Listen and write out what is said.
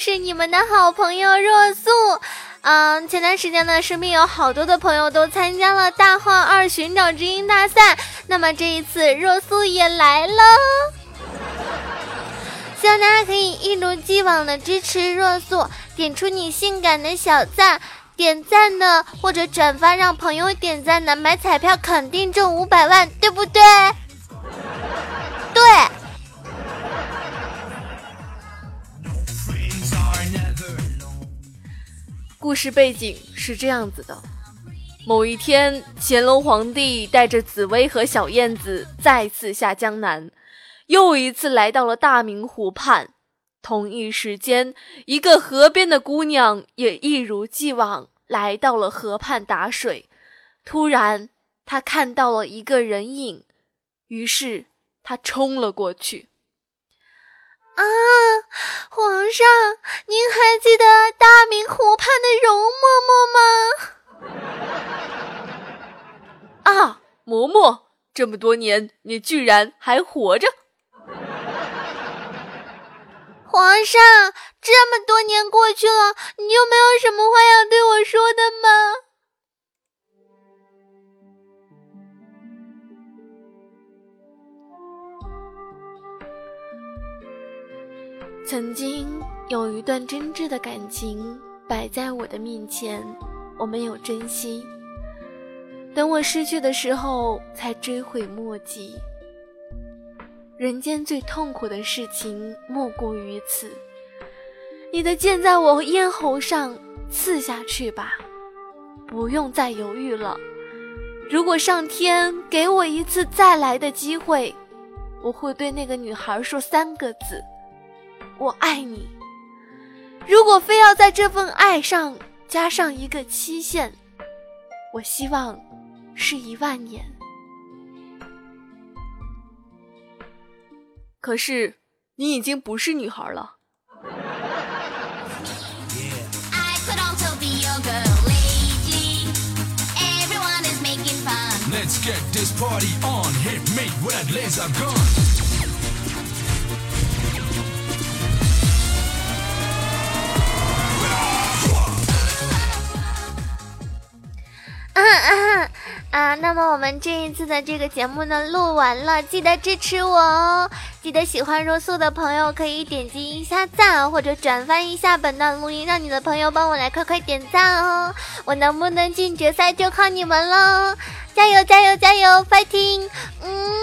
是你们的好朋友若素。嗯，前段时间呢，身边有好多的朋友都参加了大话二寻找知音大赛，那么这一次若素也来了。希望大家可以一如既往的支持若素，点出你性感的小赞，点赞的或者转发让朋友点赞的，买彩票肯定中五百万，对不对？对。故事背景是这样子的：某一天，乾隆皇帝带着紫薇和小燕子再次下江南，又一次来到了大明湖畔。同一时间，一个河边的姑娘也一如既往来到了河畔打水。突然，她看到了一个人影，于是她冲了过去。啊，皇上，记得大明湖畔的容嬷嬷吗？啊，嬷嬷，这么多年，你居然还活着！皇上，这么多年过去了，你就没有什么话要对我说的吗？曾经有一段真挚的感情摆在我的面前，我没有珍惜。等我失去的时候，才追悔莫及。人间最痛苦的事情莫过于此。你的剑在我咽喉上刺下去吧，不用再犹豫了。如果上天给我一次再来的机会，我会对那个女孩说三个字。我爱你。如果非要在这份爱上加上一个期限，我希望是一万年。可是你已经不是女孩了。啊，那么我们这一次的这个节目呢，录完了，记得支持我哦！记得喜欢若素的朋友可以点击一下赞，或者转发一下本段录音，让你的朋友帮我来快快点赞哦！我能不能进决赛就靠你们喽！加油加油加油，fighting！嗯。